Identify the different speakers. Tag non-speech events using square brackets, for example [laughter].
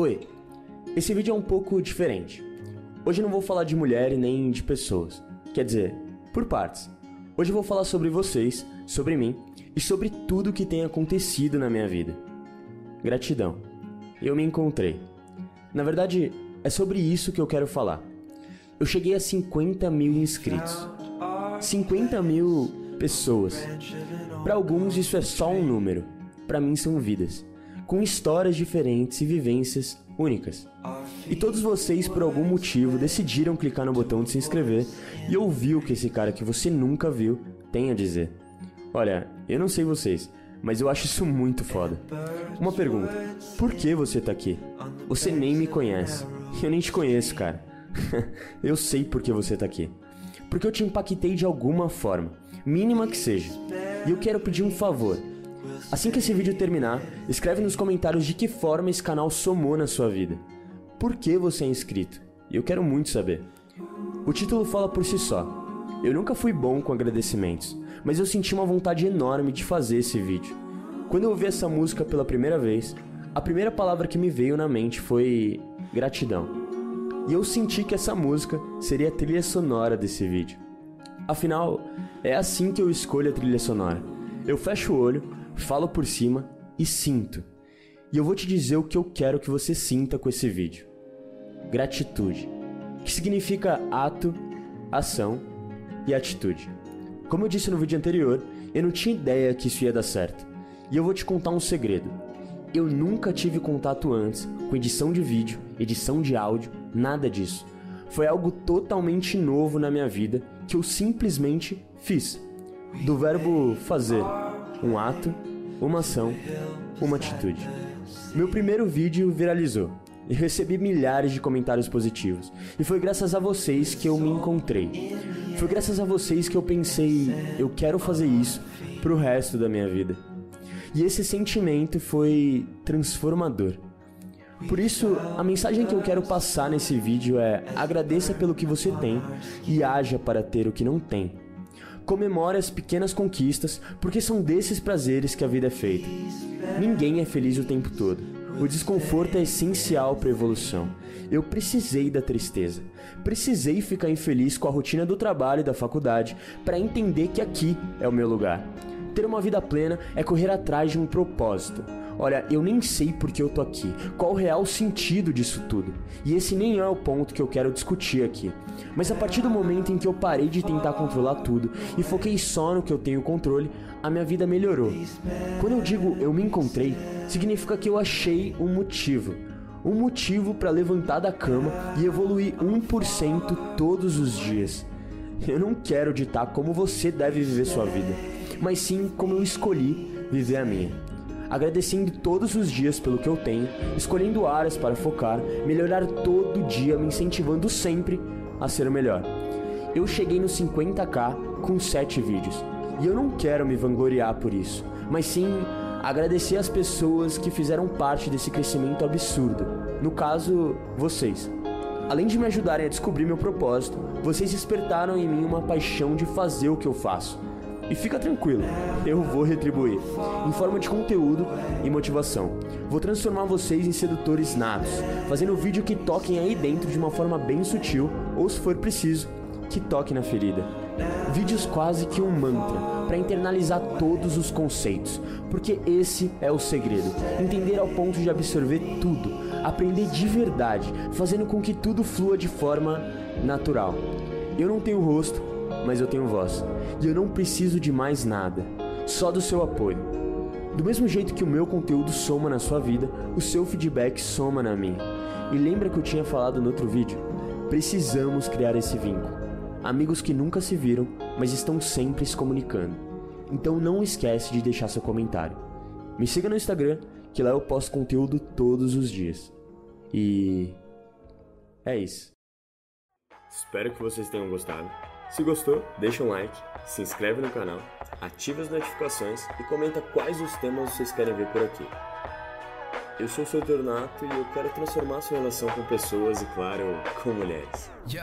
Speaker 1: Oi, esse vídeo é um pouco diferente. Hoje não vou falar de mulher e nem de pessoas. Quer dizer, por partes. Hoje eu vou falar sobre vocês, sobre mim e sobre tudo que tem acontecido na minha vida. Gratidão. Eu me encontrei. Na verdade, é sobre isso que eu quero falar. Eu cheguei a 50 mil inscritos. 50 mil pessoas. Para alguns isso é só um número. Para mim são vidas, com histórias diferentes e vivências únicas. E todos vocês, por algum motivo, decidiram clicar no botão de se inscrever e ouvir o que esse cara que você nunca viu tem a dizer. Olha, eu não sei vocês, mas eu acho isso muito foda. Uma pergunta: por que você tá aqui? Você nem me conhece. Eu nem te conheço, cara. [laughs] eu sei por que você tá aqui. Porque eu te impactei de alguma forma, mínima que seja. E eu quero pedir um favor. Assim que esse vídeo terminar, escreve nos comentários de que forma esse canal somou na sua vida. Por que você é inscrito? E eu quero muito saber. O título fala por si só. Eu nunca fui bom com agradecimentos, mas eu senti uma vontade enorme de fazer esse vídeo. Quando eu ouvi essa música pela primeira vez, a primeira palavra que me veio na mente foi gratidão. E eu senti que essa música seria a trilha sonora desse vídeo. Afinal, é assim que eu escolho a trilha sonora. Eu fecho o olho, falo por cima e sinto. E eu vou te dizer o que eu quero que você sinta com esse vídeo. Gratitude, que significa ato, ação e atitude. Como eu disse no vídeo anterior, eu não tinha ideia que isso ia dar certo. E eu vou te contar um segredo. Eu nunca tive contato antes com edição de vídeo, edição de áudio, nada disso. Foi algo totalmente novo na minha vida que eu simplesmente fiz. Do verbo fazer, um ato, uma ação, uma atitude. Meu primeiro vídeo viralizou e recebi milhares de comentários positivos. E foi graças a vocês que eu me encontrei. Foi graças a vocês que eu pensei, eu quero fazer isso pro resto da minha vida. E esse sentimento foi transformador. Por isso, a mensagem que eu quero passar nesse vídeo é: agradeça pelo que você tem e haja para ter o que não tem. Comemore as pequenas conquistas, porque são desses prazeres que a vida é feita. Ninguém é feliz o tempo todo. O desconforto é essencial para a evolução. Eu precisei da tristeza. Precisei ficar infeliz com a rotina do trabalho e da faculdade para entender que aqui é o meu lugar. Ter uma vida plena é correr atrás de um propósito. Olha, eu nem sei por que eu tô aqui, qual o real sentido disso tudo. E esse nem é o ponto que eu quero discutir aqui. Mas a partir do momento em que eu parei de tentar controlar tudo e foquei só no que eu tenho controle, a minha vida melhorou. Quando eu digo eu me encontrei, significa que eu achei um motivo. Um motivo para levantar da cama e evoluir 1% todos os dias. Eu não quero ditar como você deve viver sua vida, mas sim como eu escolhi viver a minha agradecendo todos os dias pelo que eu tenho, escolhendo áreas para focar, melhorar todo dia, me incentivando sempre a ser o melhor. Eu cheguei nos 50k com 7 vídeos, e eu não quero me vangloriar por isso, mas sim agradecer as pessoas que fizeram parte desse crescimento absurdo. No caso, vocês. Além de me ajudarem a descobrir meu propósito, vocês despertaram em mim uma paixão de fazer o que eu faço e fica tranquilo, eu vou retribuir, em forma de conteúdo e motivação. Vou transformar vocês em sedutores natos, fazendo vídeo que toquem aí dentro de uma forma bem sutil, ou se for preciso, que toque na ferida. Vídeos quase que um mantra, para internalizar todos os conceitos, porque esse é o segredo. Entender ao ponto de absorver tudo, aprender de verdade, fazendo com que tudo flua de forma natural. Eu não tenho rosto, mas eu tenho voz. E eu não preciso de mais nada, só do seu apoio. Do mesmo jeito que o meu conteúdo soma na sua vida, o seu feedback soma na minha. E lembra que eu tinha falado no outro vídeo? Precisamos criar esse vínculo. Amigos que nunca se viram, mas estão sempre se comunicando. Então não esquece de deixar seu comentário. Me siga no Instagram, que lá eu posto conteúdo todos os dias. E é isso. Espero que vocês tenham gostado. Se gostou, deixa um like, se inscreve no canal, ativa as notificações e comenta quais os temas vocês querem ver por aqui. Eu sou o seu Tornato e eu quero transformar sua relação com pessoas e, claro, com mulheres. Yo,